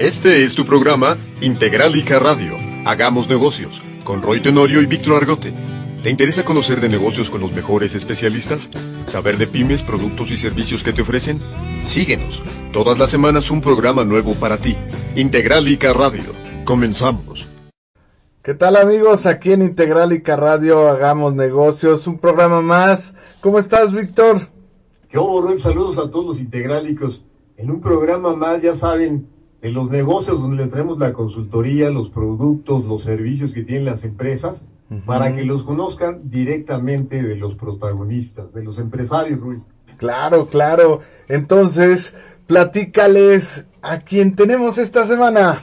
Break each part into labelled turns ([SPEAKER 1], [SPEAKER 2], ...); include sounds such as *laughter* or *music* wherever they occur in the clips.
[SPEAKER 1] Este es tu programa Integralica Radio. Hagamos negocios con Roy Tenorio y Víctor Argote. ¿Te interesa conocer de negocios con los mejores especialistas? ¿Saber de pymes, productos y servicios que te ofrecen? Síguenos. Todas las semanas un programa nuevo para ti. Integralica Radio. Comenzamos.
[SPEAKER 2] ¿Qué tal amigos? Aquí en Integralica Radio Hagamos Negocios, un programa más. ¿Cómo estás, Víctor?
[SPEAKER 3] ¿Qué Roy? Saludos a todos los integrálicos. En un programa más, ya saben, en los negocios donde les traemos la consultoría, los productos, los servicios que tienen las empresas, para que los conozcan directamente de los protagonistas, de los empresarios, Rui.
[SPEAKER 2] Claro, claro. Entonces, platícales a quién tenemos esta semana.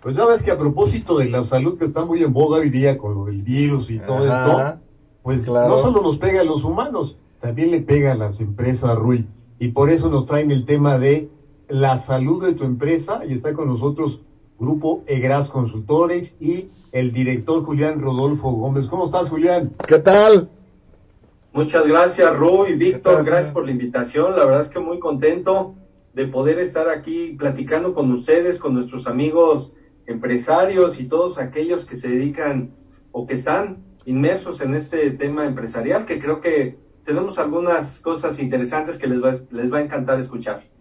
[SPEAKER 3] Pues ya ves que a propósito de la salud que está muy en boga hoy día con lo del virus y todo esto, pues no solo nos pega a los humanos, también le pega a las empresas, Rui. Y por eso nos traen el tema de la salud de tu empresa y está con nosotros Grupo EGRAS Consultores y el director Julián Rodolfo Gómez. ¿Cómo estás, Julián?
[SPEAKER 2] ¿Qué tal?
[SPEAKER 4] Muchas gracias, Ru y Víctor. Gracias por la invitación. La verdad es que muy contento de poder estar aquí platicando con ustedes, con nuestros amigos empresarios y todos aquellos que se dedican o que están inmersos en este tema empresarial, que creo que tenemos algunas cosas interesantes que les va, les va a encantar escuchar.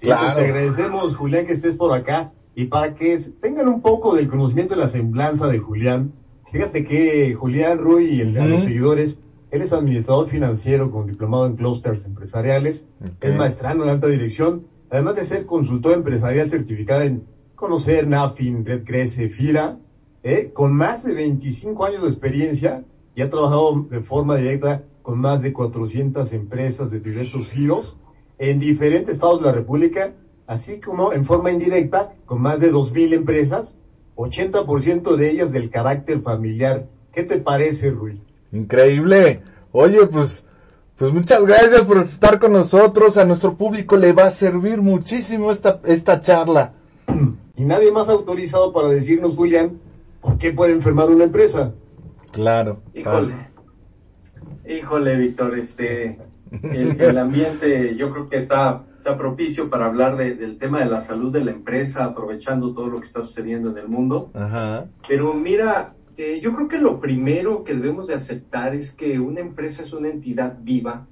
[SPEAKER 3] Sí, pues te agradecemos, Julián, que estés por acá. Y para que tengan un poco del conocimiento de la semblanza de Julián, fíjate que Julián Ruy y el, a los seguidores, él es administrador financiero con diplomado en clusters empresariales, es maestrano en alta dirección, además de ser consultor empresarial certificado en conocer NAFIN, Red Crece, FIRA, ¿eh? con más de 25 años de experiencia y ha trabajado de forma directa con más de 400 empresas de diversos giros en diferentes estados de la República, así como en forma indirecta con más de 2.000 empresas, 80% de ellas del carácter familiar. ¿Qué te parece, Rui?
[SPEAKER 2] Increíble. Oye, pues, pues muchas gracias por estar con nosotros. A nuestro público le va a servir muchísimo esta, esta charla. *clears throat*
[SPEAKER 3] Y nadie más autorizado para decirnos, Julián, por qué puede enfermar una empresa.
[SPEAKER 2] Claro.
[SPEAKER 4] Híjole. Híjole, Víctor, este, el, ambiente yo creo que está, está propicio para hablar del tema de la salud de la empresa, aprovechando todo lo que está sucediendo en el mundo. Pero mira, eh, yo creo que lo primero que debemos de aceptar es que una empresa es una entidad viva,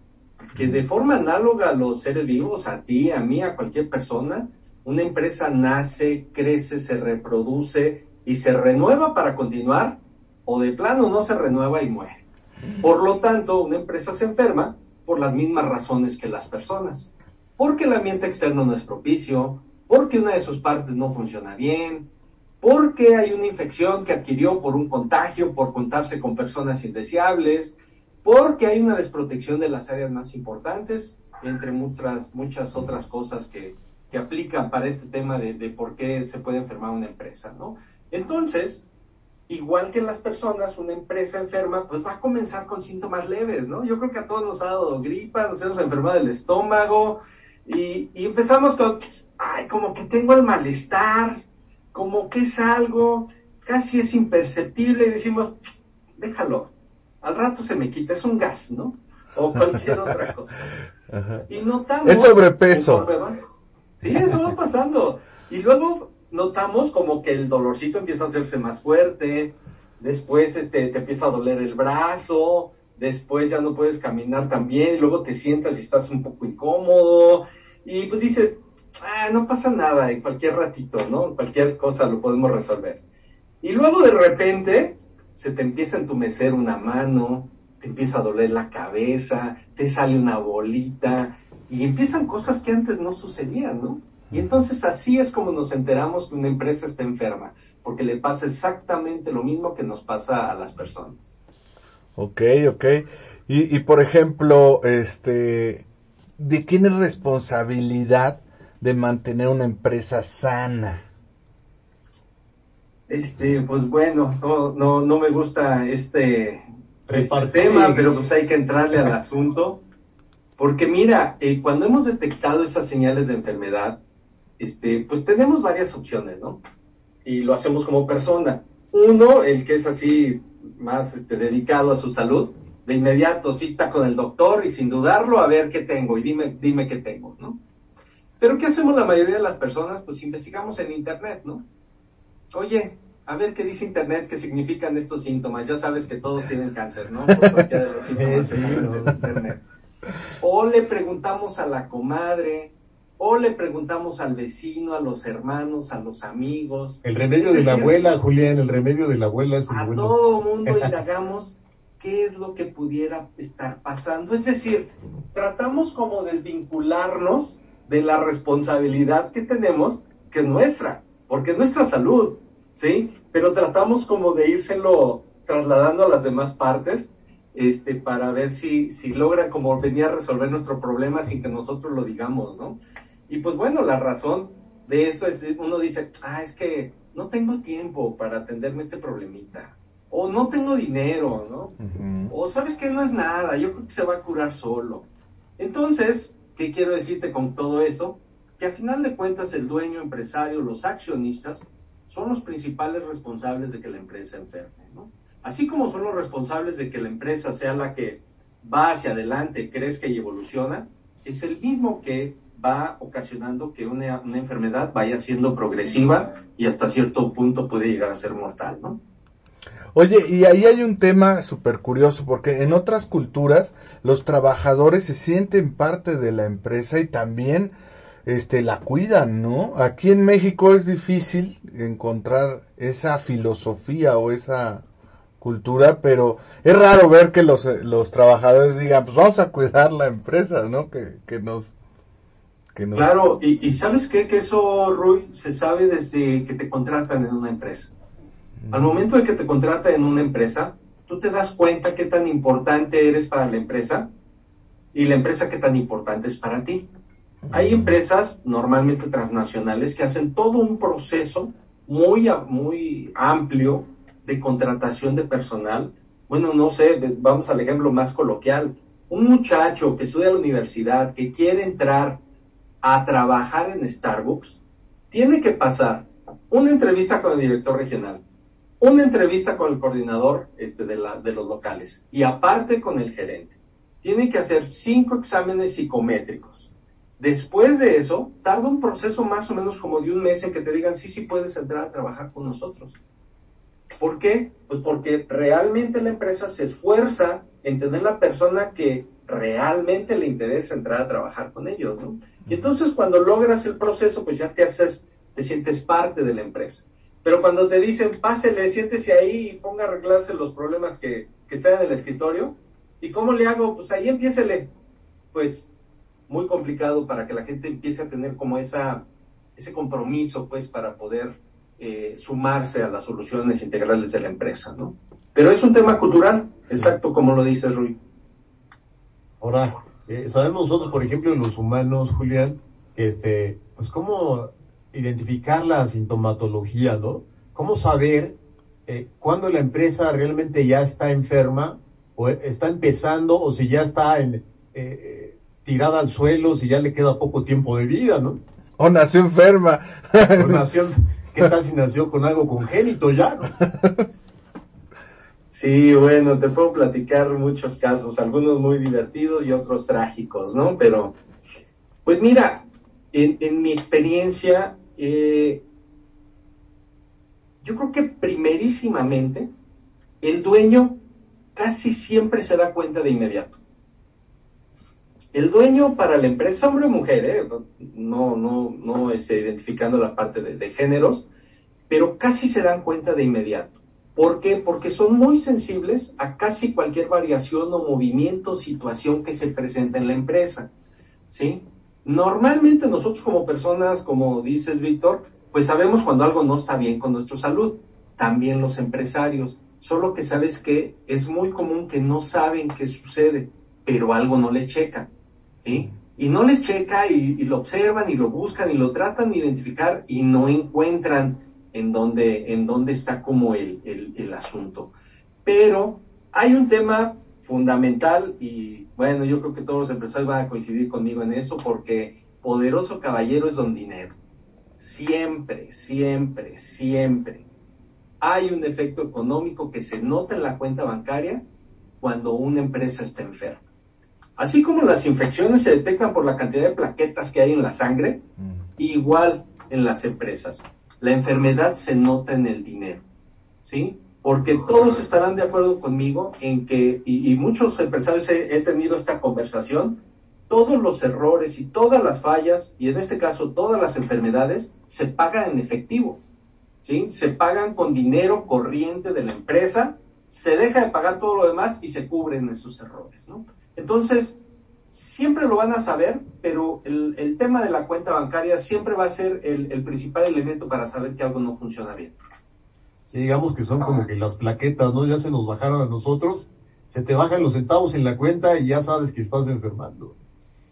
[SPEAKER 4] que de forma análoga a los seres vivos, a ti, a mí, a cualquier persona, una empresa nace, crece, se reproduce y se renueva para continuar, o de plano no se renueva y muere. Por lo tanto, una empresa se enferma por las mismas razones que las personas. Porque el ambiente externo no es propicio, porque una de sus partes no funciona bien, porque hay una infección que adquirió por un contagio, por contarse con personas indeseables, porque hay una desprotección de las áreas más importantes, entre muchas, otras cosas que, que aplican para este tema de, de, por qué se puede enfermar una empresa, ¿no? Entonces, igual que las personas, una empresa enferma, pues va a comenzar con síntomas leves, ¿no? Yo creo que a todos nos ha dado gripa, nos hemos enfermado del estómago y, y empezamos con, ay, como que tengo el malestar, como que es algo, casi es imperceptible y decimos, déjalo, al rato se me quita, es un gas, ¿no? O cualquier otra *laughs* cosa. Y notamos...
[SPEAKER 2] Es sobrepeso.
[SPEAKER 4] Sí, eso va pasando. Y luego notamos como que el dolorcito empieza a hacerse más fuerte, después este, te empieza a doler el brazo, después ya no puedes caminar tan bien, y luego te sientas y estás un poco incómodo, y pues dices, ah, no pasa nada, en cualquier ratito, ¿no? Cualquier cosa lo podemos resolver. Y luego de repente se te empieza a entumecer una mano, te empieza a doler la cabeza, te sale una bolita, y empiezan cosas que antes no sucedían, ¿no? Y entonces así es como nos enteramos que una empresa está enferma, porque le pasa exactamente lo mismo que nos pasa a las personas.
[SPEAKER 2] Ok, ok. Y, y por ejemplo, este, ¿de quién es responsabilidad de mantener una empresa sana?
[SPEAKER 4] Este, pues bueno, no, no, no me gusta este, este tema, pero pues hay que entrarle al asunto. Porque mira, eh, cuando hemos detectado esas señales de enfermedad, este, pues tenemos varias opciones, ¿no? Y lo hacemos como persona. Uno, el que es así más este, dedicado a su salud, de inmediato cita con el doctor y sin dudarlo a ver qué tengo y dime, dime qué tengo, ¿no? Pero ¿qué hacemos la mayoría de las personas? Pues investigamos en Internet, ¿no? Oye, a ver qué dice Internet, qué significan estos síntomas. Ya sabes que todos tienen cáncer, ¿no? Por cualquiera de los *laughs* síntomas de Internet. O le preguntamos a la comadre, o le preguntamos al vecino, a los hermanos, a los amigos.
[SPEAKER 3] El remedio de la abuela, Julián, el remedio de la abuela es el
[SPEAKER 4] A todo mundo indagamos *laughs* qué es lo que pudiera estar pasando. Es decir, tratamos como desvincularnos de la responsabilidad que tenemos, que es nuestra, porque es nuestra salud, ¿sí? Pero tratamos como de írselo trasladando a las demás partes este, para ver si, si logra como venir a resolver nuestro problema sin que nosotros lo digamos, ¿no? Y pues bueno, la razón de esto es, uno dice, ah, es que no tengo tiempo para atenderme este problemita, o no tengo dinero, ¿no? O sabes que no es nada, yo creo que se va a curar solo. Entonces, ¿qué quiero decirte con todo eso? Que a final de cuentas el dueño, empresario, los accionistas son los principales responsables de que la empresa enferme, ¿no? Así como son los responsables de que la empresa sea la que va hacia adelante, crezca y evoluciona, es el mismo que va ocasionando que una, una, enfermedad vaya siendo progresiva y hasta cierto punto puede llegar a ser mortal, ¿no?
[SPEAKER 2] Oye, y ahí hay un tema súper curioso, porque en otras culturas los trabajadores se sienten parte de la empresa y también este, la cuidan, ¿no? Aquí en México es difícil encontrar esa filosofía o esa cultura, pero es raro ver que los, los trabajadores digan, pues vamos a cuidar la empresa, ¿no? Que, que nos
[SPEAKER 4] Claro, y, sabes qué? que eso, Rui, se sabe desde que te contratan en una empresa. Mm. Al momento de que te contratan en una empresa, tú te das cuenta qué tan importante eres para la empresa y la empresa qué tan importante es para ti. Hay mm. empresas normalmente transnacionales que hacen todo un proceso muy, muy amplio de contratación de personal. Bueno, no sé, vamos al ejemplo más coloquial. Un muchacho que estudia en la universidad, que quiere entrar a trabajar en Starbucks, tiene que pasar una entrevista con el director regional, una entrevista con el coordinador este, de, de los locales y aparte con el gerente. Tiene que hacer cinco exámenes psicométricos. Después de eso, tarda un proceso más o menos como de un mes en que te digan, sí, sí puedes entrar a trabajar con nosotros. ¿Por qué? Pues porque realmente la empresa se esfuerza en tener la persona que realmente le interesa entrar a trabajar con ellos, ¿no? Y entonces cuando logras el proceso, pues ya te haces, te sientes parte de la empresa. Pero cuando te dicen, pásele, siéntese ahí y ponga a arreglarse los problemas que, que están en el escritorio, ¿y cómo le hago? Pues ahí empiécele. Pues muy complicado para que la gente empiece a tener como esa, ese compromiso, pues, para poder eh, sumarse a las soluciones integrales de la empresa, ¿no? Pero es un tema cultural, exacto como lo dice Rui.
[SPEAKER 3] Ahora, eh, sabemos nosotros, por ejemplo, los humanos, Julián, que este, pues cómo identificar la sintomatología, ¿no? Cómo saber eh, cuándo la empresa realmente ya está enferma o está empezando o si ya está en, eh, tirada al suelo, si ya le queda poco tiempo de vida, ¿no?
[SPEAKER 2] O nació enferma.
[SPEAKER 3] O nació, ¿qué tal si nació con algo congénito ya, no? *laughs*
[SPEAKER 4] Sí, bueno, te puedo platicar muchos casos, algunos muy divertidos y otros trágicos, ¿no? Pero, pues mira, en, mi experiencia, eh, yo creo que primerísimamente el dueño casi siempre se da cuenta de inmediato. El dueño para la empresa, hombre o mujer, ¿eh? no, no, no este, identificando la parte de géneros, pero casi se dan cuenta de inmediato. ¿Por qué? Porque son muy sensibles a casi cualquier variación o movimiento, situación que se presenta en la empresa. ¿Sí? Normalmente nosotros como personas, como dices Víctor, pues sabemos cuando algo no está bien con nuestra salud. También los empresarios. Solo que sabes que es muy común que no saben qué sucede, pero algo no les checa. ¿sí? Y no les checa y, y lo observan y lo buscan y lo tratan de identificar y no encuentran en dónde, en dónde está como el, el, asunto. Pero hay un tema fundamental y bueno, yo creo que todos los empresarios van a coincidir conmigo en eso porque poderoso caballero es don dinero. Siempre, siempre, siempre hay un efecto económico que se nota en la cuenta bancaria cuando una empresa está enferma. Así como las infecciones se detectan por la cantidad de plaquetas que hay en la sangre, mm. igual en las empresas. La enfermedad se nota en el dinero, ¿sí? Porque todos estarán de acuerdo conmigo en que, y, muchos empresarios he, tenido esta conversación, todos los errores y todas las fallas, y en este caso todas las enfermedades, se pagan en efectivo, ¿sí? Se pagan con dinero corriente de la empresa, se deja de pagar todo lo demás y se cubren esos errores, ¿no? Entonces, siempre lo van a saber, pero el, tema de la cuenta bancaria siempre va a ser el, principal elemento para saber que algo no funciona bien.
[SPEAKER 3] Sí, digamos que son como que las plaquetas, ¿no? Ya se nos bajaron a nosotros, se te bajan los centavos en la cuenta y ya sabes que estás enfermando.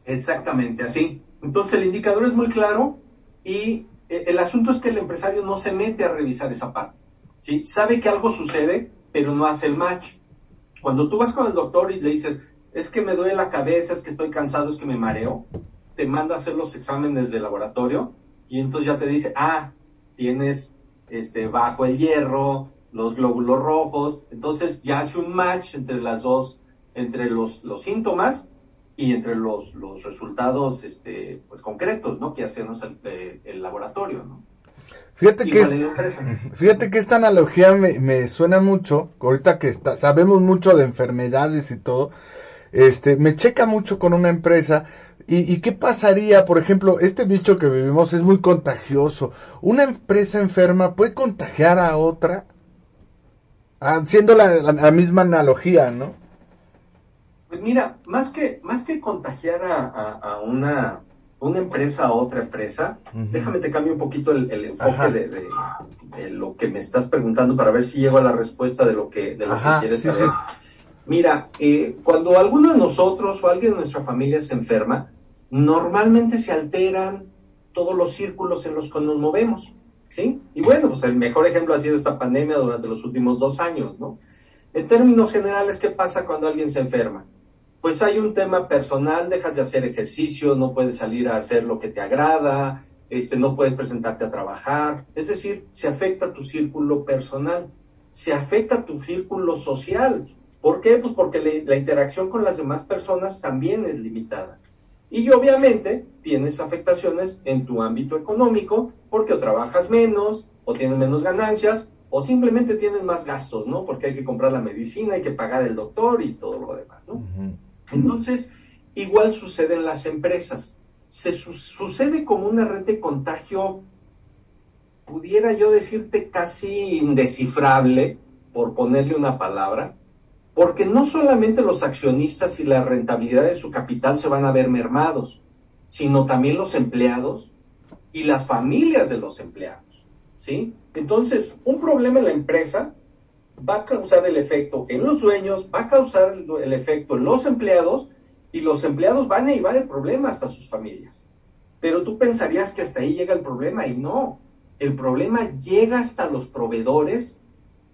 [SPEAKER 4] Exactamente, así. Entonces el indicador es muy claro y eh, el asunto es que el empresario no se mete a revisar esa parte. ¿sí? Sabe que algo sucede, pero no hace el match. Cuando tú vas con el doctor y le dices, es que me duele la cabeza, es que estoy cansado, es que me mareo, te manda a hacer los exámenes de laboratorio y entonces ya te dice, ah, tienes este, bajo el hierro, los glóbulos rojos, entonces ya hace un match entre las dos, entre los, los síntomas y entre los, los resultados este, pues, concretos ¿no? que hacemos el, el laboratorio. ¿no?
[SPEAKER 2] Fíjate que, *laughs* fíjate que esta analogía me, me suena mucho, ahorita que está, sabemos mucho de enfermedades y todo, este, me checa mucho con una empresa. ¿Y, qué pasaría, por ejemplo, este bicho que vivimos es muy contagioso? ¿Una empresa enferma puede contagiar a otra? Haciendo ah, la, misma analogía, ¿no?
[SPEAKER 4] Pues mira, más que, más que contagiar a, una, una empresa a otra empresa, déjame te cambio un poquito el, enfoque de, lo que me estás preguntando para ver si llego a la respuesta de lo que, de lo que quieres saber. Mira, eh, cuando alguno de nosotros o alguien de nuestra familia se enferma, normalmente se alteran todos los círculos en los que nos movemos, ¿sí? Y bueno, pues el mejor ejemplo ha sido esta pandemia durante los últimos dos años, ¿no? En términos generales, ¿qué pasa cuando alguien se enferma? Pues hay un tema personal, dejas de hacer ejercicio, no puedes salir a hacer lo que te agrada, este, no puedes presentarte a trabajar, es decir, se afecta tu círculo personal, se afecta tu círculo social, ¿Por qué? Pues porque la interacción con las demás personas también es limitada. Y obviamente tienes afectaciones en tu ámbito económico porque o trabajas menos, o tienes menos ganancias, o simplemente tienes más gastos, ¿no? Porque hay que comprar la medicina, hay que pagar el doctor y todo lo demás, ¿no? Entonces, igual sucede en las empresas. Se sucede como una red de contagio, pudiera yo decirte casi indescifrable, por ponerle una palabra, porque no solamente los accionistas y la rentabilidad de su capital se van a ver mermados, sino también los empleados y las familias de los empleados. ¿sí? Entonces, un problema en la empresa va a causar el efecto en los dueños, va a causar el efecto en los empleados y los empleados van a llevar el problema hasta sus familias. Pero tú pensarías que hasta ahí llega el problema y no. El problema llega hasta los proveedores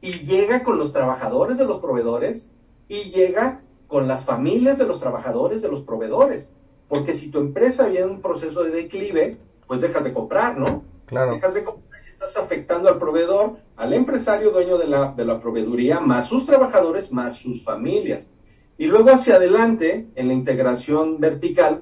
[SPEAKER 4] y llega con los trabajadores de los proveedores y llega con las familias de los trabajadores de los proveedores. Porque si tu empresa viene en un proceso de declive, pues dejas de comprar, ¿no?
[SPEAKER 2] Claro.
[SPEAKER 4] Dejas de comprar y estás afectando al proveedor, al empresario dueño de la, de la proveeduría, más sus trabajadores, más sus familias. Y luego hacia adelante, en la integración vertical,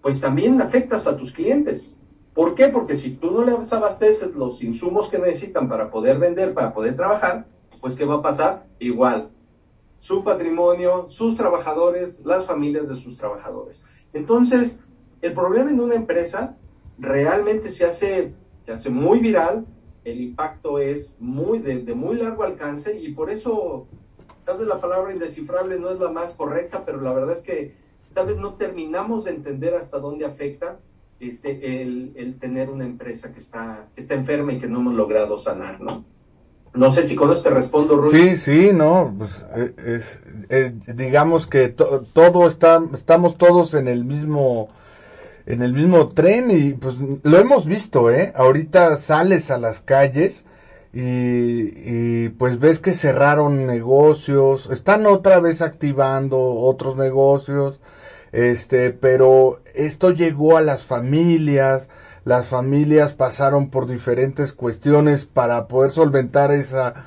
[SPEAKER 4] pues también afectas a tus clientes. ¿Por qué? Porque si tú no les abasteces los insumos que necesitan para poder vender, para poder trabajar, pues ¿qué va a pasar? Igual, su patrimonio, sus trabajadores, las familias de sus trabajadores. Entonces, el problema en una empresa realmente se hace, se hace muy viral, el impacto es muy de, de, muy largo alcance y por eso tal vez la palabra indescifrable no es la más correcta, pero la verdad es que tal vez no terminamos de entender hasta dónde afecta este, el, tener una empresa que está, que está enferma y que no hemos logrado sanar, ¿no? No sé si con te respondo.
[SPEAKER 2] Sí, sí, no, pues eh, eh, digamos que todo está, estamos todos en el mismo, en el mismo tren y pues lo hemos visto, ¿eh? Ahorita sales a las calles y, y pues ves que cerraron negocios, están otra vez activando otros negocios, este, pero esto llegó a las familias, las familias pasaron por diferentes cuestiones para poder solventar esa...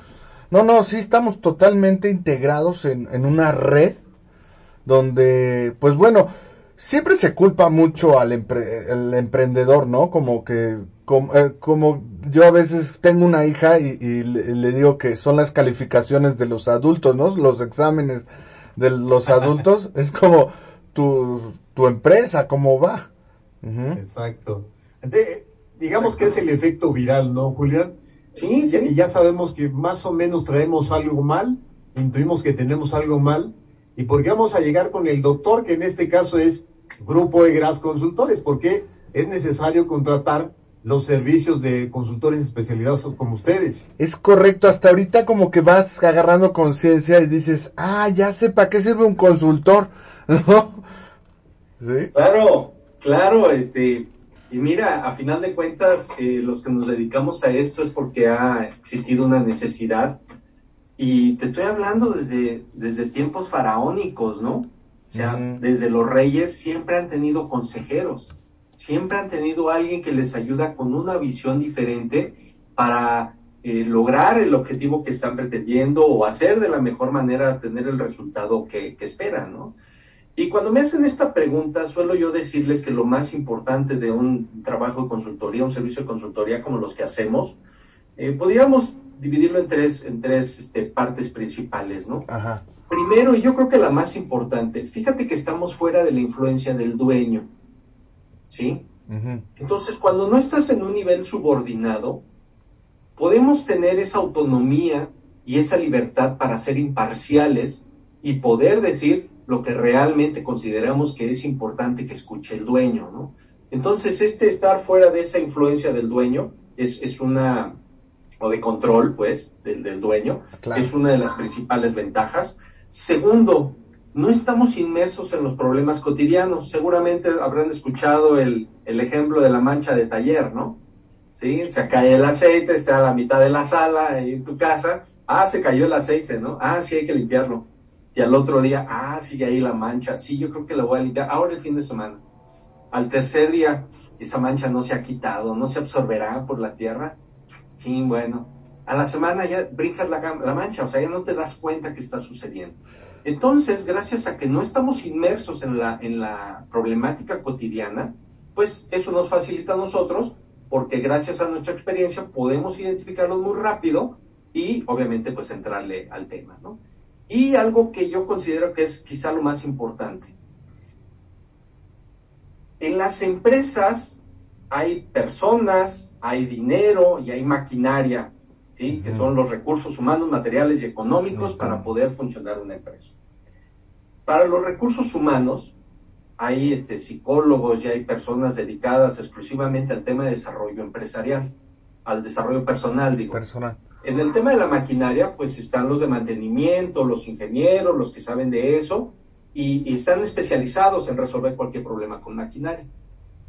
[SPEAKER 2] No, no, sí estamos totalmente integrados en, en una red donde, pues bueno, siempre se culpa mucho al el emprendedor, ¿no? Como que, eh, como, yo a veces tengo una hija y, le, digo que son las calificaciones de los adultos, ¿no? Los exámenes de los adultos, *laughs* es como tu, tu empresa, cómo va.
[SPEAKER 3] Exacto. Digamos que es el efecto viral, ¿no, Julián? Sí, sí. Y ya sabemos que más o menos traemos algo mal, intuimos que tenemos algo mal, y porque vamos a llegar con el doctor, que en este caso es Grupo de Gras Consultores, porque es necesario contratar los servicios de consultores especializados como ustedes.
[SPEAKER 2] Es correcto, hasta ahorita como que vas agarrando conciencia y dices, ah, ya sé para qué sirve un consultor, *laughs*
[SPEAKER 4] ¿Sí? Claro, claro, este, y mira, a final de cuentas, eh, los que nos dedicamos a esto es porque ha existido una necesidad y te estoy hablando desde, desde tiempos faraónicos, ¿no? O sea, desde los reyes siempre han tenido consejeros, siempre han tenido alguien que les ayuda con una visión diferente para eh, lograr el objetivo que están pretendiendo o hacer de la mejor manera tener el resultado que, que esperan, ¿no? Y cuando me hacen esta pregunta, suelo yo decirles que lo más importante de un trabajo de consultoría, un servicio de consultoría como los que hacemos, eh, podríamos dividirlo en tres, en tres este, partes principales, ¿no? Ajá. Primero, y yo creo que la más importante, fíjate que estamos fuera de la influencia del dueño, ¿sí? Entonces, cuando no estás en un nivel subordinado, podemos tener esa autonomía y esa libertad para ser imparciales y poder decir lo que realmente consideramos que es importante que escuche el dueño, ¿no? Entonces, este estar fuera de esa influencia del dueño es, es una o de control, pues, del, del dueño, es una de las principales ventajas. Segundo, no estamos inmersos en los problemas cotidianos. Seguramente habrán escuchado el, el ejemplo de la mancha de taller, ¿no? ¿Sí? Se cae el aceite, está a la mitad de la sala, en tu casa. Ah, se cayó el aceite, ¿no? Ah, sí, hay que limpiarlo. Y al otro día, ah, sigue ahí la mancha. Sí, yo creo que la voy a limpiar. Ahora el fin de semana. Al tercer día, esa mancha no se ha quitado, no se absorberá por la tierra Sí, bueno. A la semana ya brincas la, la mancha, o sea, ya no te das cuenta que está sucediendo. Entonces, gracias a que no estamos inmersos en la, en la problemática cotidiana, pues eso nos facilita a nosotros, porque gracias a nuestra experiencia podemos identificarlos muy rápido y obviamente pues entrarle al tema, ¿no? Y algo que yo considero que es quizá lo más importante. En las empresas hay personas, hay dinero y hay maquinaria, ¿sí? que son los recursos humanos, materiales y económicos para poder funcionar una empresa. Para los recursos humanos, hay este, psicólogos y hay personas dedicadas exclusivamente al tema de desarrollo empresarial, al desarrollo personal, digo. Personal. En el tema de la maquinaria, pues están los de mantenimiento, los ingenieros, los que saben de eso, y, están especializados en resolver cualquier problema con maquinaria.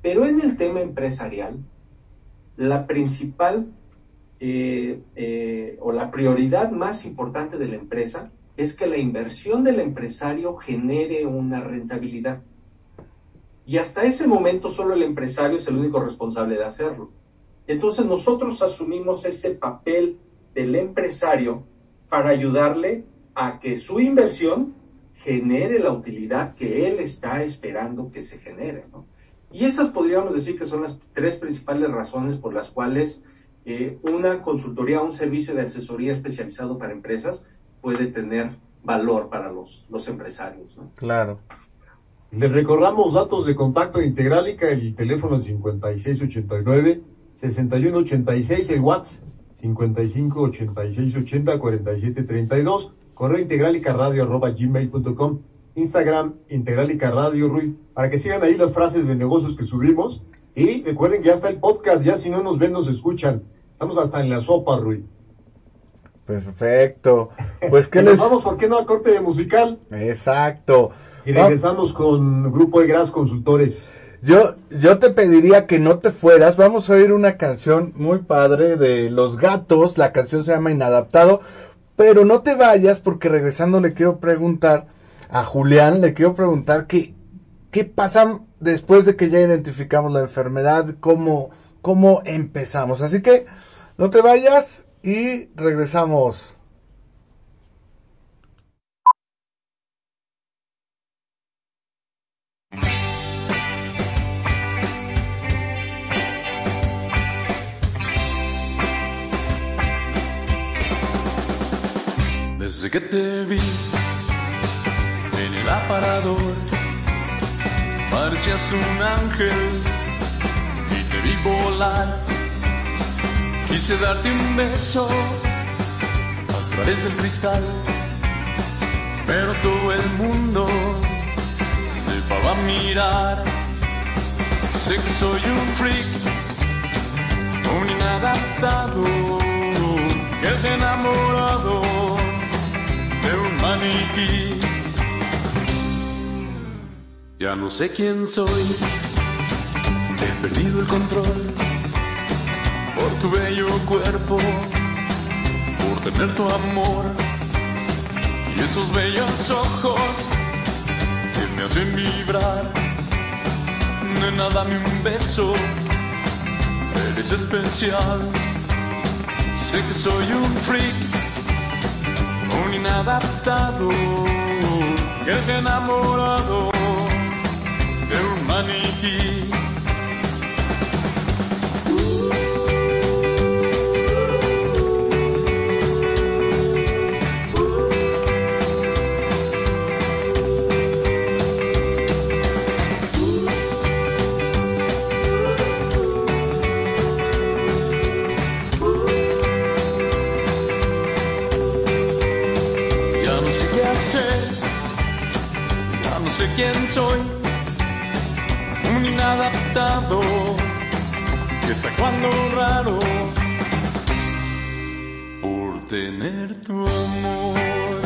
[SPEAKER 4] Pero en el tema empresarial, la principal eh, eh, o la prioridad más importante de la empresa es que la inversión del empresario genere una rentabilidad. Y hasta ese momento solo el empresario es el único responsable de hacerlo. Entonces nosotros asumimos ese papel del empresario para ayudarle a que su inversión genere la utilidad que él está esperando que se genere. ¿no? Y esas podríamos decir que son las tres principales razones por las cuales eh, una consultoría, un servicio de asesoría especializado para empresas puede tener valor para los, los empresarios.
[SPEAKER 2] Claro.
[SPEAKER 3] Les recordamos datos de contacto de Integralica, el teléfono 5689-6186, el WhatsApp 5586804732, correo integralica radio arroba gmail.com. Instagram, Integralica Radio, Rui, para que sigan ahí las frases de negocios que subimos. Y recuerden que ya está el podcast, ya si no nos ven, nos escuchan. Estamos hasta en la sopa, Rui.
[SPEAKER 2] Perfecto. *laughs* Pues que les...
[SPEAKER 3] Vamos, ¿por qué no a corte musical?
[SPEAKER 2] Exacto.
[SPEAKER 3] Y regresamos con Grupo de Gras Consultores.
[SPEAKER 2] Yo, yo te pediría que no te fueras. Vamos a oír una canción muy padre de Los Gatos. La canción se llama Inadaptado. Pero no te vayas porque regresando le quiero preguntar a Julián, le quiero preguntar qué, qué pasa después de que ya identificamos la enfermedad, cómo, cómo empezamos. Así que no te vayas y regresamos.
[SPEAKER 5] Desde que te vi en el aparador, parecías un ángel y te vi volar. Quise darte un beso a través del cristal, pero todo el mundo se va a mirar. Sé que soy un freak, un inadaptado, que ha enamorado de un maniquí. Ya no sé quién soy, he perdido el control por tu bello cuerpo, por tener tu amor y esos bellos ojos que me hacen vibrar. Nena, dame un beso, eres especial. Sé que soy un freak, un inadaptado, que se enamorado de un maniquí. Quién soy, un inadaptado que está cuando raro por tener tu amor.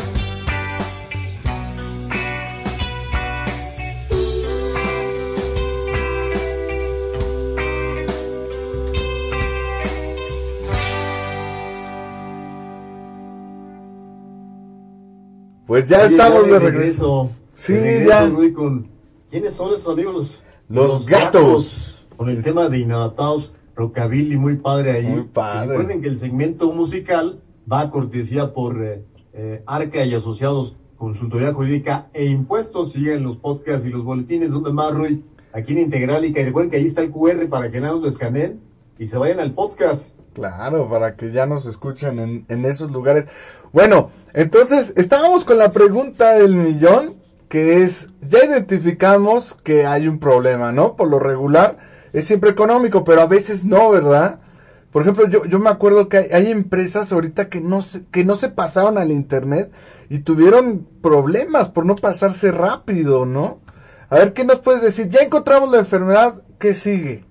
[SPEAKER 2] Pues ya
[SPEAKER 3] Oye,
[SPEAKER 2] estamos de regreso. Sí, ya.
[SPEAKER 3] Con- ¿Quiénes son esos amigos? Los,
[SPEAKER 2] Los gatos.
[SPEAKER 3] Con el tema de inadaptados, rockabilly, muy padre ahí.
[SPEAKER 2] Muy padre.
[SPEAKER 3] Recuerden que el segmento musical va a cortesía por eh, eh, Arca y Asociados, Consultoría Jurídica e Impuestos. Siguen los podcasts y los boletines. ¿Dónde más, Rui? Aquí en Integralica. Y recuerden que ahí está el QR para que nada más lo escaneen y se vayan al podcast.
[SPEAKER 2] Claro, para que ya nos escuchen en, en esos lugares. Bueno, entonces estábamos con la pregunta del millón, que es, ya identificamos que hay un problema, ¿no? Por lo regular es siempre económico, pero a veces no, ¿verdad? Por ejemplo, yo, yo me acuerdo que hay, hay empresas ahorita que no, se, que no se pasaron al Internet y tuvieron problemas por no pasarse rápido, ¿no? A ver, ¿qué nos puedes decir? Ya encontramos la enfermedad, ¿qué sigue?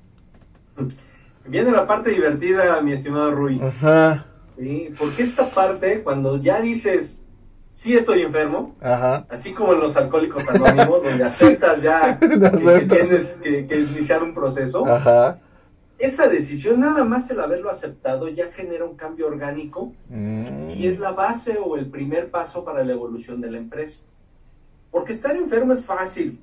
[SPEAKER 4] Viene la parte divertida, mi estimado Rui.
[SPEAKER 2] Ajá,
[SPEAKER 4] ¿sí? Porque esta parte, cuando ya dices, sí estoy enfermo,
[SPEAKER 2] ajá.
[SPEAKER 4] así como en los alcohólicos anónimos, donde aceptas ya *laughs* que, que tienes que, que iniciar un proceso,
[SPEAKER 2] Ajá.
[SPEAKER 4] esa decisión, nada más el haberlo aceptado, ya genera un cambio orgánico
[SPEAKER 2] Mm.
[SPEAKER 4] y es la base o el primer paso para la evolución de la empresa. Porque estar enfermo es fácil,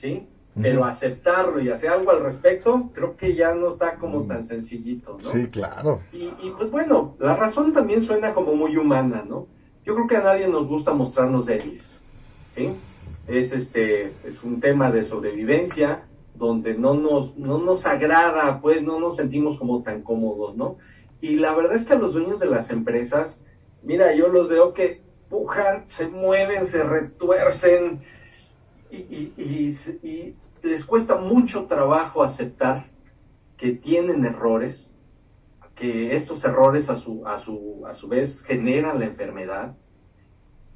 [SPEAKER 4] ¿sí? Pero aceptarlo y hacer algo al respecto, creo que ya no está como tan sencillito, ¿no?
[SPEAKER 2] Sí, claro.
[SPEAKER 4] Y, y, pues bueno, la razón también suena como muy humana, ¿no? Yo creo que a nadie nos gusta mostrarnos débiles, ¿sí? Es este, es un tema de sobrevivencia donde no nos, no nos agrada, pues no nos sentimos como tan cómodos, ¿no? Y la verdad es que a los dueños de las empresas, mira, yo los veo que pujan, se mueven, se retuercen y, y- les cuesta mucho trabajo aceptar que tienen errores, que estos errores a su, a su, a su vez generan la enfermedad,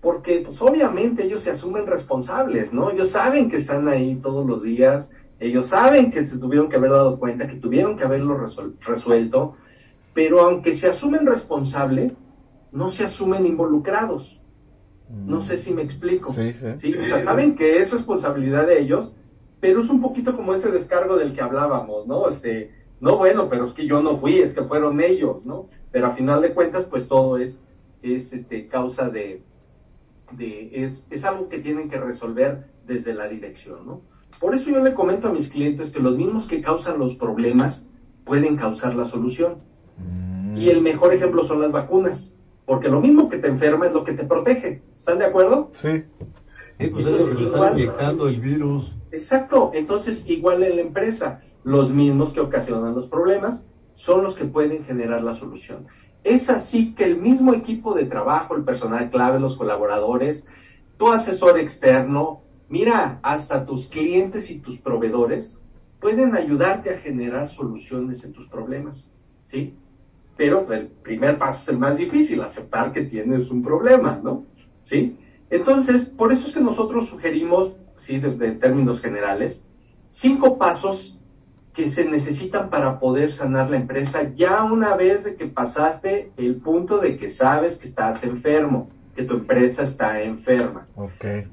[SPEAKER 4] porque pues obviamente ellos se asumen responsables, ¿no? Ellos saben que están ahí todos los días, ellos saben que se tuvieron que haber dado cuenta, que tuvieron que haberlo resuel- resuelto, pero aunque se asumen responsables, no se asumen involucrados. No sé si me explico.
[SPEAKER 2] Sí, sí.
[SPEAKER 4] Sí, o sea, saben que es responsabilidad de ellos, pero es un poquito como ese descargo del que hablábamos, ¿no? Este, no, bueno, pero es que yo no fui, es que fueron ellos, ¿no? Pero a final de cuentas, pues todo es, es este, causa de, de es, es algo que tienen que resolver desde la dirección, ¿no? Por eso yo le comento a mis clientes que los mismos que causan los problemas pueden causar la solución.
[SPEAKER 2] Mm.
[SPEAKER 4] Y el mejor ejemplo son las vacunas, porque lo mismo que te enferma es lo que te protege. ¿Están de acuerdo?
[SPEAKER 2] Sí.
[SPEAKER 3] Sí, pues es lo que le están
[SPEAKER 4] Igual.
[SPEAKER 3] inyectando el virus.
[SPEAKER 4] Exacto, entonces igual en la empresa, los mismos que ocasionan los problemas son los que pueden generar la solución. Es así que el mismo equipo de trabajo, el personal clave, los colaboradores, tu asesor externo, mira, hasta tus clientes y tus proveedores pueden ayudarte a generar soluciones en tus problemas, ¿sí? Pero el primer paso es el más difícil, aceptar que tienes un problema, ¿no? ¿Sí? Entonces, por eso es que nosotros sugerimos, sí, de, de términos generales, cinco pasos que se necesitan para poder sanar la empresa ya una vez de que pasaste el punto de que sabes que estás enfermo, que tu empresa está enferma.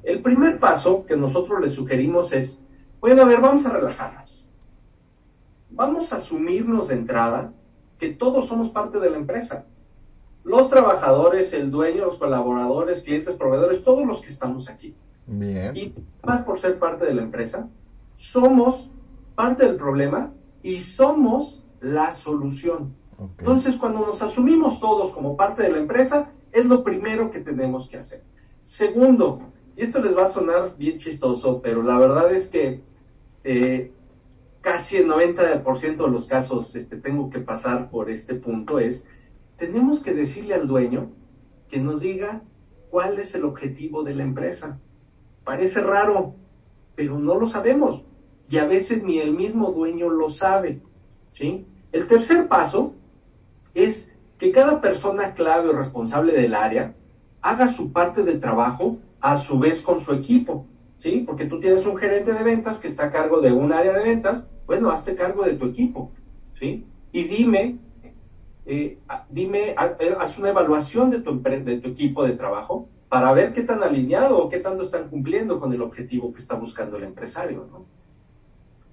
[SPEAKER 4] El primer paso que nosotros le sugerimos es, bueno, a ver, vamos a relajarnos. Vamos a asumirnos de entrada que todos somos parte de la empresa. Los trabajadores, el dueño, los colaboradores, clientes, proveedores, todos los que estamos aquí.
[SPEAKER 2] Bien.
[SPEAKER 4] Y más por ser parte de la empresa, somos parte del problema y somos la solución. Entonces, cuando nos asumimos todos como parte de la empresa, es lo primero que tenemos que hacer. Segundo, y esto les va a sonar bien chistoso, pero la verdad es que eh, casi el 90% de los casos este, tengo que pasar por este punto, es, tenemos que decirle al dueño que nos diga cuál es el objetivo de la empresa. Parece raro, pero no lo sabemos. Y a veces ni el mismo dueño lo sabe. ¿sí? El tercer paso es que cada persona clave o responsable del área haga su parte del trabajo a su vez con su equipo. ¿sí? Porque tú tienes un gerente de ventas que está a cargo de un área de ventas, bueno, hazte cargo de tu equipo. ¿sí? Y dime, eh, dime, eh, haz una evaluación de tu, de tu equipo de trabajo para ver qué tan alineado o qué tanto están cumpliendo con el objetivo que está buscando el empresario. ¿no?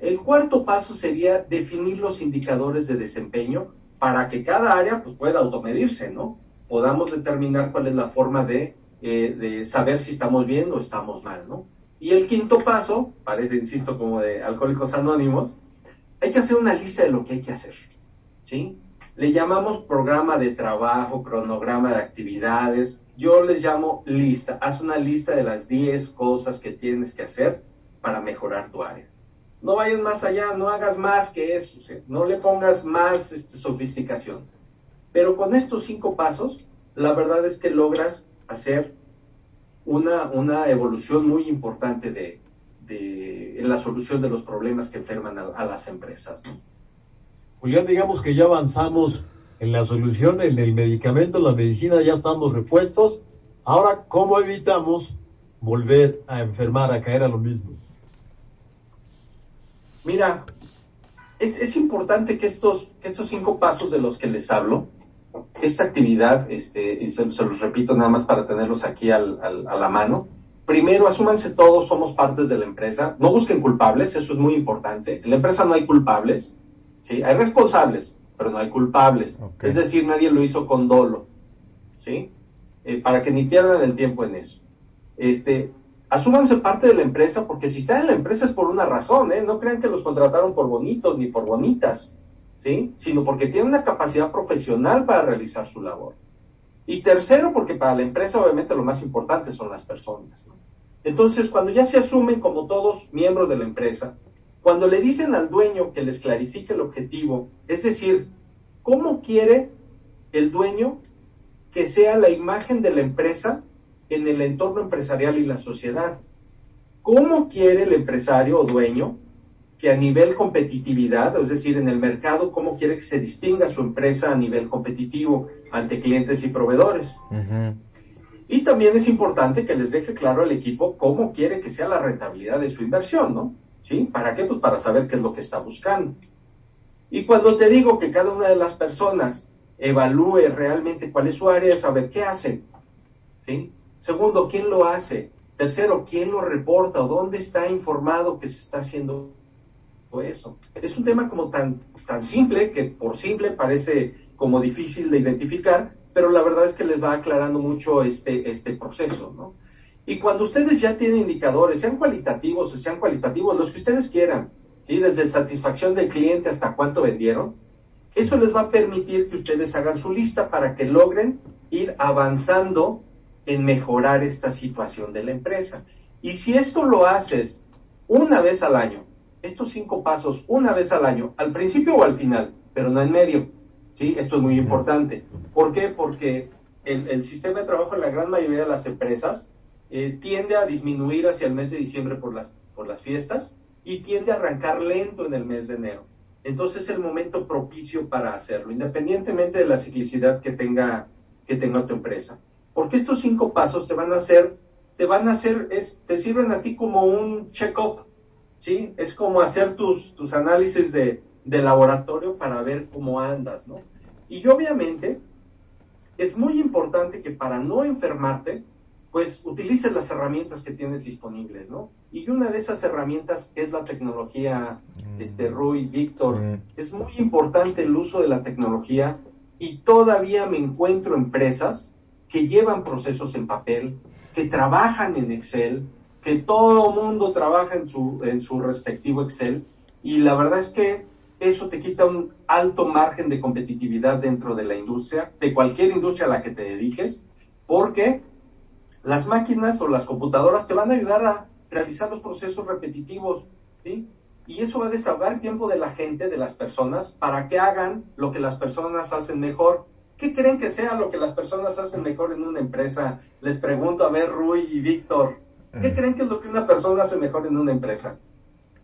[SPEAKER 4] El cuarto paso sería definir los indicadores de desempeño para que cada área pues, pueda automedirse, ¿no? Podamos determinar cuál es la forma de, eh, de saber si estamos bien o estamos mal, ¿no? Y el quinto paso, parece, insisto, como de alcohólicos anónimos, hay que hacer una lista de lo que hay que hacer, ¿sí? Le llamamos programa de trabajo, cronograma de actividades, yo les llamo lista, haz una lista de las 10 cosas que tienes que hacer para mejorar tu área no vayas más allá, no hagas más que eso, no le pongas más este, sofisticación. Pero con estos cinco pasos, la verdad es que logras hacer una, una evolución muy importante de, de- en la solución de los problemas que enferman a, las empresas.
[SPEAKER 3] Julián, digamos que ya avanzamos en la solución, en el medicamento, en la medicina, ya estamos repuestos. Ahora, ¿cómo evitamos volver a enfermar, a caer a lo mismo?
[SPEAKER 4] Mira, es, es importante que estos, que estos cinco pasos de los que les hablo, esta actividad, este, y se, se los repito nada más para tenerlos aquí al- al- a la mano, primero asúmanse todos, somos partes de la empresa, no busquen culpables, eso es muy importante. En la empresa no hay culpables, ¿sí? Hay responsables, pero no hay culpables. Es decir, nadie lo hizo con dolo, ¿sí? Eh, para que ni pierdan el tiempo en eso. Este, asúmanse parte de la empresa, porque si están en la empresa es por una razón, ¿eh? No crean que los contrataron por bonitos ni por bonitas, ¿sí? Sino porque tienen una capacidad profesional para realizar su labor. Y tercero, porque para la empresa obviamente lo más importante son las personas, ¿no? Entonces, cuando ya se asumen como todos miembros de la empresa, cuando le dicen al dueño que les clarifique el objetivo, es decir, ¿cómo quiere el dueño que sea la imagen de la empresa en el entorno empresarial y la sociedad? ¿Cómo quiere el empresario o dueño que a nivel competitividad, es decir, en el mercado, cómo quiere que se distinga su empresa a nivel competitivo ante clientes y proveedores? Y también es importante que les deje claro al equipo cómo quiere que sea la rentabilidad de su inversión, ¿no? ¿Sí? ¿Para qué? Pues para saber qué es lo que está buscando. Y cuando te digo que cada una de las personas evalúe realmente cuál es su área, saber qué hacen, ¿sí? Segundo, quién lo hace. Tercero, quién lo reporta o dónde está informado que se está haciendo eso. Es un tema como tan, tan simple que por simple parece como difícil de identificar, pero la verdad es que les va aclarando mucho este, este proceso, ¿no? Y cuando ustedes ya tienen indicadores, sean cualitativos o sean cualitativos, los que ustedes quieran, ¿sí? Desde satisfacción del cliente hasta cuánto vendieron, eso les va a permitir que ustedes hagan su lista para que logren ir avanzando en mejorar esta situación de la empresa. Y si esto lo haces una vez al año, estos cinco pasos una vez al año, al principio o al final, pero no en medio. ¿sí? Esto es muy importante. ¿Por qué? Porque el, el sistema de trabajo en la gran mayoría de las empresas eh, tiende a disminuir hacia el mes de diciembre por las, por las fiestas y tiende a arrancar lento en el mes de enero. Entonces es el momento propicio para hacerlo, independientemente de la ciclicidad que tenga, que tenga tu empresa. Porque estos cinco pasos te van a hacer, te van a hacer, es, te sirven a ti como un check-up, ¿sí? Es como hacer tus, tus análisis de, de laboratorio para ver cómo andas, ¿no? Y obviamente es muy importante que para no enfermarte, pues utilices las herramientas que tienes disponibles, ¿no? Y una de esas herramientas es la tecnología,
[SPEAKER 2] Mm.
[SPEAKER 4] este, Rui, Víctor.
[SPEAKER 2] Sí.
[SPEAKER 4] Es muy importante el uso de la tecnología y todavía me encuentro empresas que llevan procesos en papel, que trabajan en Excel, que todo mundo trabaja en su, en su respectivo Excel y la verdad es que eso te quita un alto margen de competitividad dentro de la industria, de cualquier industria a la que te dediques, porque las máquinas o las computadoras te van a ayudar a realizar los procesos repetitivos. Y eso va a desahogar tiempo de la gente, de las personas, para que hagan lo que las personas hacen mejor. ¿Qué creen que sea lo que las personas hacen mejor en una empresa? Les pregunto a ver, Rui y Víctor, ¿qué creen que es lo que una persona hace mejor en una empresa?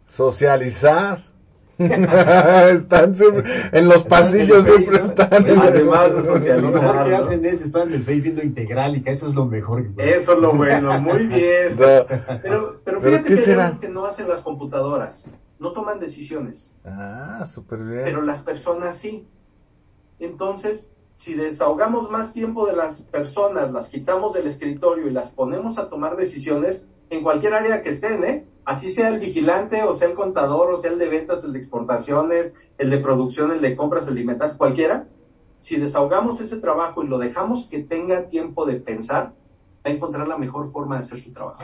[SPEAKER 2] Socializar. *laughs* están siempre, en los pasillos siempre están.
[SPEAKER 4] Además de
[SPEAKER 3] Lo mejor que
[SPEAKER 4] socializar. ¿no?
[SPEAKER 3] hacen es estar en el Face viendo Integrálica, eso es lo mejor.
[SPEAKER 4] Eso es lo bueno, muy bien. *laughs* Pero, pero
[SPEAKER 2] ¿Pero
[SPEAKER 4] fíjate
[SPEAKER 2] qué
[SPEAKER 4] que
[SPEAKER 2] será?
[SPEAKER 4] que no hacen las computadoras. No toman decisiones.
[SPEAKER 2] Ah, súper bien.
[SPEAKER 4] pero las personas sí. Entonces, si desahogamos más tiempo de las personas, las quitamos del escritorio y las ponemos a tomar decisiones en cualquier área que estén, ¿eh? Así sea el vigilante, o sea el contador, o sea el de ventas, el de exportaciones, el de producción, el de compras, el de inventario, cualquiera. Si desahogamos ese trabajo y lo dejamos que tenga tiempo de pensar, va a encontrar la mejor forma de hacer su trabajo.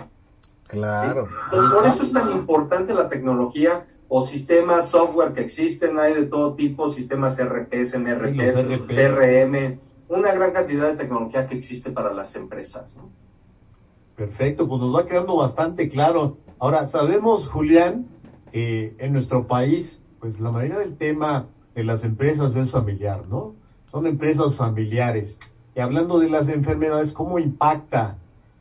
[SPEAKER 2] Claro.
[SPEAKER 4] Entonces, por eso es tan importante la tecnología o sistemas, software que existen, hay de todo tipo, sistemas RP, SMRP,
[SPEAKER 3] Sí, los RP.
[SPEAKER 4] CRM, una gran cantidad de tecnología que existe para las empresas. ¿no?
[SPEAKER 3] Perfecto, pues nos va quedando bastante claro. Ahora, sabemos, Julián, eh, en nuestro país, pues la mayoría del tema de las empresas es familiar, ¿no? Son empresas familiares. Y hablando de las enfermedades, ¿cómo impacta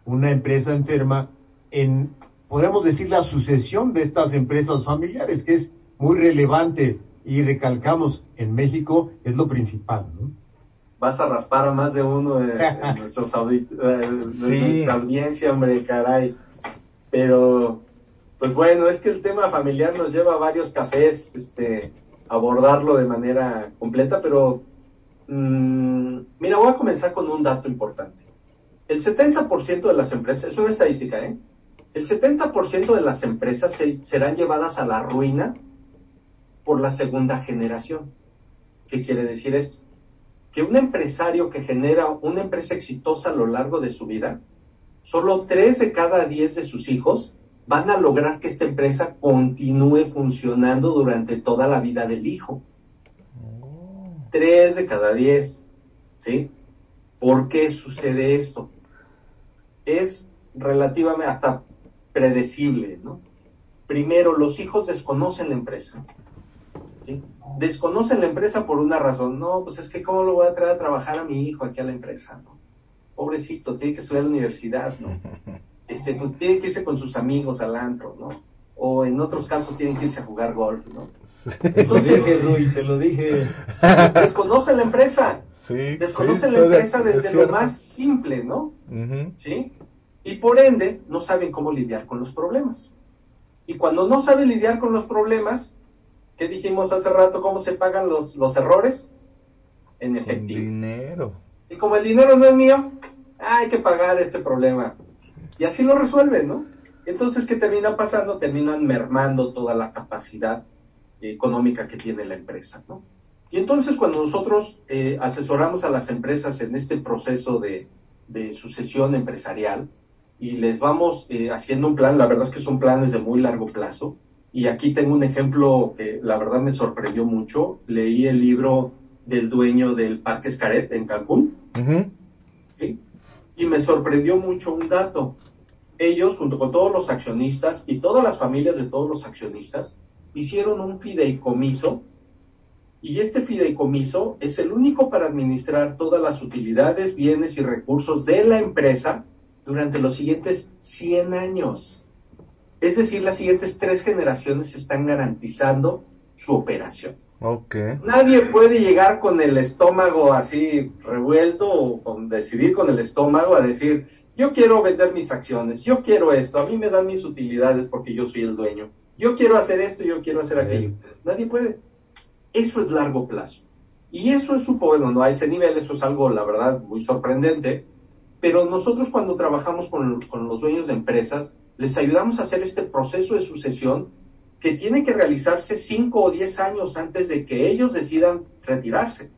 [SPEAKER 3] una empresa enferma en, podríamos decir, la sucesión de estas empresas familiares, que es muy relevante y recalcamos, en México es lo principal, ¿no?
[SPEAKER 4] Vas a raspar a más de uno *laughs* de, de nuestros audit- eh, de
[SPEAKER 2] Sí.
[SPEAKER 4] nuestra audiencia, hombre, caray. Pero, pues bueno, es que el tema familiar nos lleva a varios cafés, este, abordarlo de manera completa, pero mm, mira, voy a comenzar con un dato importante. El 70% de las empresas, es una estadística, ¿eh? El 70% de las empresas se- serán llevadas a la ruina por la segunda generación. ¿Qué quiere decir esto? Que un empresario que genera una empresa exitosa a lo largo de su vida, solo 3 de cada 10 de sus hijos van a lograr que esta empresa continúe funcionando durante toda la vida del hijo. 3 de cada 10. ¿Sí? ¿Por qué sucede esto? Es relativamente hasta predecible, ¿no? Primero, los hijos desconocen la empresa. ¿sí? Desconocen la empresa por una razón. No, pues es que cómo lo voy a traer a trabajar a mi hijo aquí a la empresa, ¿no? Pobrecito, tiene que estudiar en la universidad, ¿no? *laughs* Este, pues tiene que irse con sus amigos al antro, ¿no? O en otros casos tienen que irse a jugar golf, ¿no?
[SPEAKER 3] Te lo dije, Rui, te lo dije. *laughs*
[SPEAKER 4] Desconocen la empresa.
[SPEAKER 2] Sí.
[SPEAKER 4] Desconocen
[SPEAKER 2] sí,
[SPEAKER 4] la empresa
[SPEAKER 2] es
[SPEAKER 4] desde lo más simple, ¿no? ¿sí? Y por ende, no saben cómo lidiar con los problemas. Y cuando no saben lidiar con los problemas, ¿qué dijimos hace rato? ¿Cómo se pagan los, los errores? En efectivo.
[SPEAKER 2] dinero.
[SPEAKER 4] Y como el dinero no es mío, hay que pagar este problema. Y así lo resuelven, ¿no? Entonces, ¿qué termina pasando? Terminan mermando toda la capacidad económica que tiene la empresa, ¿no? Y entonces, cuando nosotros eh, asesoramos a las empresas en este proceso de, de sucesión empresarial y les vamos eh, haciendo un plan, la verdad es que son planes de muy largo plazo. Y aquí tengo un ejemplo que la verdad me sorprendió mucho. Leí el libro del dueño del Parque Escaret en Cancún. Y me sorprendió mucho un dato. Ellos, junto con todos los accionistas y todas las familias de todos los accionistas, hicieron un fideicomiso y este fideicomiso es el único para administrar todas las utilidades, bienes y recursos de la empresa durante los siguientes 100 años. Es decir, las siguientes tres generaciones están garantizando su operación.
[SPEAKER 2] Okay.
[SPEAKER 4] Nadie puede llegar con el estómago así revuelto o con decidir con el estómago a decir, yo quiero vender mis acciones, yo quiero esto, a mí me dan mis utilidades porque yo soy el dueño, yo quiero hacer esto, yo quiero hacer aquello. Nadie puede. Eso es largo plazo. Y eso es, bueno, no a ese nivel, eso es algo, la verdad, muy sorprendente. Pero nosotros cuando trabajamos con, los dueños de empresas, les ayudamos a hacer este proceso de sucesión que tiene que realizarse 5 o 10 años antes de que ellos decidan retirarse.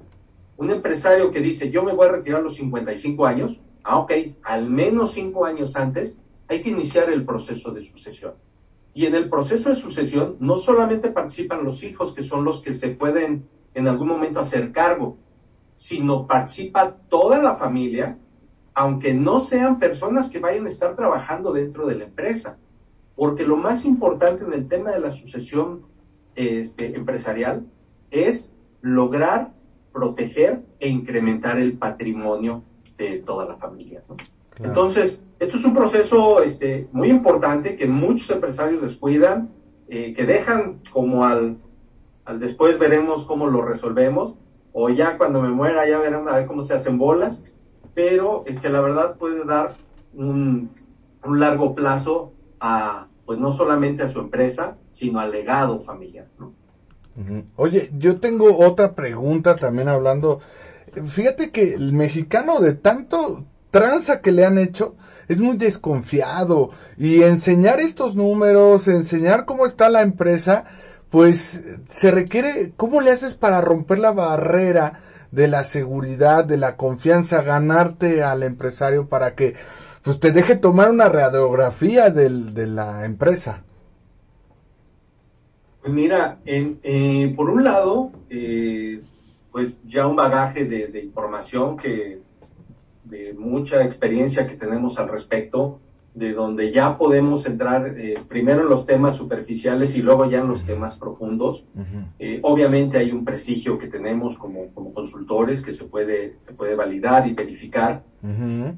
[SPEAKER 4] Un empresario que dice, yo me voy a retirar a los 55 años, ah, ok, al menos 5 años antes, hay que iniciar el proceso de sucesión. Y en el proceso de sucesión no solamente participan los hijos, que son los que se pueden en algún momento hacer cargo, sino participa toda la familia, aunque no sean personas que vayan a estar trabajando dentro de la empresa. Porque lo más importante en el tema de la sucesión este, empresarial es lograr proteger e incrementar el patrimonio de toda la familia. Entonces, esto es un proceso este, muy importante que muchos empresarios descuidan, eh, que dejan como al, al después veremos cómo lo resolvemos, o ya cuando me muera ya verán a ver cómo se hacen bolas, pero es que la verdad puede dar un, un largo plazo a, pues no solamente a su empresa, sino al legado familiar.
[SPEAKER 2] Oye, yo tengo otra pregunta también hablando. Fíjate que el mexicano de tanto tranza que le han hecho es muy desconfiado y enseñar estos números, enseñar cómo está la empresa, pues se requiere, ¿cómo le haces para romper la barrera de la seguridad, de la confianza, ganarte al empresario para que pues te deje tomar una radiografía de la empresa.
[SPEAKER 4] Pues mira, eh, por un lado, eh, pues ya un bagaje de, información que, de mucha experiencia que tenemos al respecto, de donde ya podemos entrar eh, primero en los temas superficiales y luego ya en los temas profundos. Eh, obviamente hay un prestigio que tenemos como, como, consultores que se puede, se puede validar y verificar,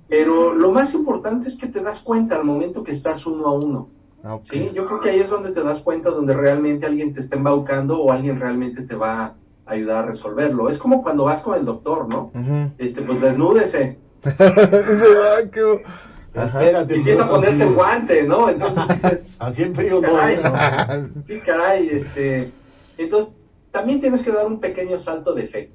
[SPEAKER 4] pero lo más importante es que te das cuenta al momento que estás uno a uno. Ah, ¿sí? Yo creo que ahí es donde te das cuenta donde realmente alguien te está embaucando o alguien realmente te va a ayudar a resolverlo. Es como cuando vas con el doctor, ¿no? Este, pues desnúdese. *laughs* Espérate, empieza a ponerse el guante, ¿no? Entonces dices, *laughs*
[SPEAKER 3] así en frío caray, no. *laughs*
[SPEAKER 4] Sí, caray, este, entonces también tienes que dar un pequeño salto de fe,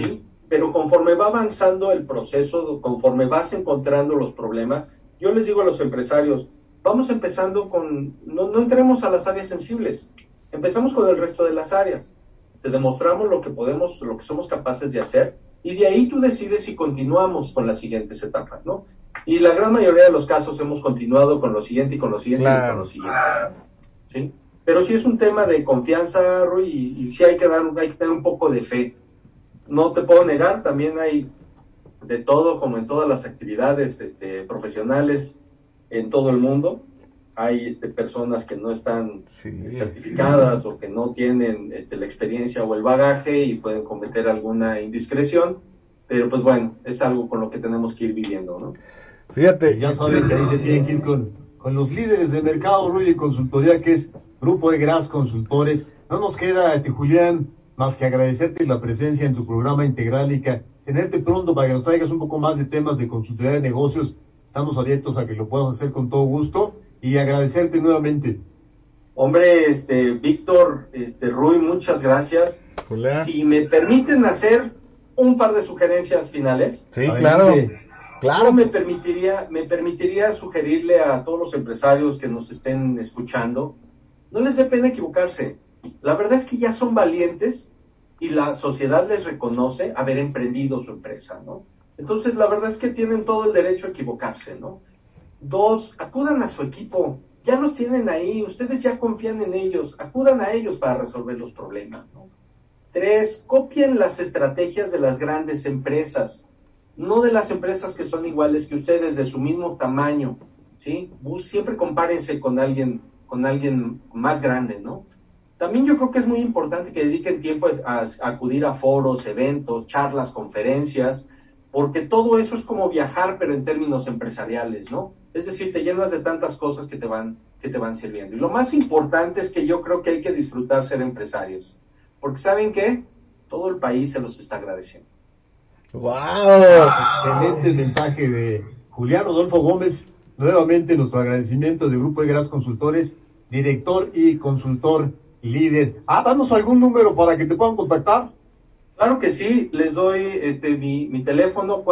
[SPEAKER 4] ¿sí? Pero conforme va avanzando el proceso, conforme vas encontrando los problemas, yo les digo a los empresarios, vamos empezando con, no, no entremos a las áreas sensibles, empezamos con el resto de las áreas, te demostramos lo que podemos, lo que somos capaces de hacer, y de ahí tú decides si continuamos con las siguientes etapas, ¿no? Y la gran mayoría de los casos hemos continuado con lo siguiente y con lo siguiente y con lo siguiente. ¿sí? Pero sí es un tema de confianza, Rui, y, y sí hay que, dar, hay que tener un poco de fe. No te puedo negar, también hay de todo, como en todas las actividades este, profesionales en todo el mundo. Hay este, personas que no están certificadas o que no tienen este, la experiencia o el bagaje y pueden cometer alguna indiscreción, pero pues bueno, es algo con lo que tenemos que ir viviendo, ¿no?
[SPEAKER 3] Fíjate. Ya saben que ahí se tienen que ir con, con los líderes del mercado, Ruy y Consultoría, que es Grupo de Gras Consultores. No nos queda, este Julián, más que agradecerte la presencia en tu programa Integrálica, tenerte pronto para que nos traigas un poco más de temas de consultoría de negocios. Estamos abiertos a que lo puedas hacer con todo gusto y agradecerte nuevamente.
[SPEAKER 4] Hombre, este, Víctor, este, Rui, muchas gracias. Si me permiten hacer un par de sugerencias finales.
[SPEAKER 2] Sí, claro.
[SPEAKER 4] Claro. me permitiría, me permitiría sugerirle a todos los empresarios que nos estén escuchando, no les dé pena equivocarse. La verdad es que ya son valientes y la sociedad les reconoce haber emprendido su empresa, ¿no? Entonces, la verdad es que tienen todo el derecho a equivocarse, ¿no? Dos, acudan a su equipo. Ya los tienen ahí, ustedes ya confían en ellos, acudan a ellos para resolver los problemas, ¿no? Tres, copien las estrategias de las grandes empresas no de las empresas que son iguales que ustedes, de su mismo tamaño, ¿sí? Siempre compárense con alguien, con alguien más grande, ¿no? También yo creo que es muy importante que dediquen tiempo a, a acudir a foros, eventos, charlas, conferencias, porque todo eso es como viajar, pero en términos empresariales, ¿no? Es decir, te llenas de tantas cosas que te van, que te van sirviendo. Y lo más importante es que yo creo que hay que disfrutar ser empresarios, porque ¿saben qué? Todo el país se los está agradeciendo.
[SPEAKER 2] ¡Wow!
[SPEAKER 3] Excelente mensaje de Julián Rodolfo Gómez. Nuevamente nuestro agradecimiento de Grupo Egras Consultores, director y consultor líder. Ah, danos algún número para que te puedan contactar.
[SPEAKER 4] Claro que sí, les doy este, mi, mi teléfono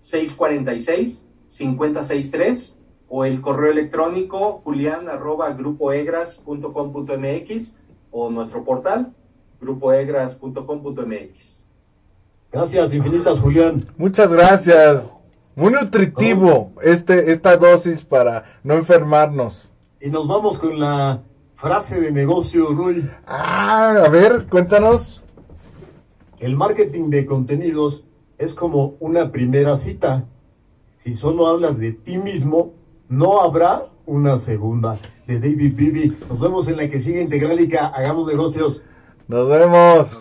[SPEAKER 4] 477-646-5063 o el correo electrónico julián arroba grupoegras.com.mx o nuestro portal grupoegras.com.mx.
[SPEAKER 3] Gracias infinitas, Julián.
[SPEAKER 2] Muchas gracias. Muy nutritivo este, esta dosis para no enfermarnos.
[SPEAKER 3] Y nos vamos con la frase de negocio, Rui.
[SPEAKER 2] Ah, a ver, cuéntanos.
[SPEAKER 3] El marketing de contenidos es como una primera cita. Si solo hablas de ti mismo, no habrá una segunda. De David Bibi. Nos vemos en la que sigue Integralica. Hagamos negocios.
[SPEAKER 2] Nos vemos.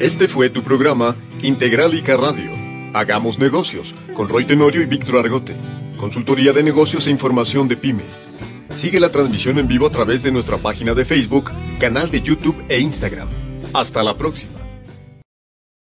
[SPEAKER 1] Este fue tu programa Integralica Radio. Hagamos negocios con Roy Tenorio y Víctor Argote. Consultoría de negocios e información de pymes. Sigue la transmisión en vivo a través de nuestra página de Facebook, canal de YouTube e Instagram. Hasta la próxima.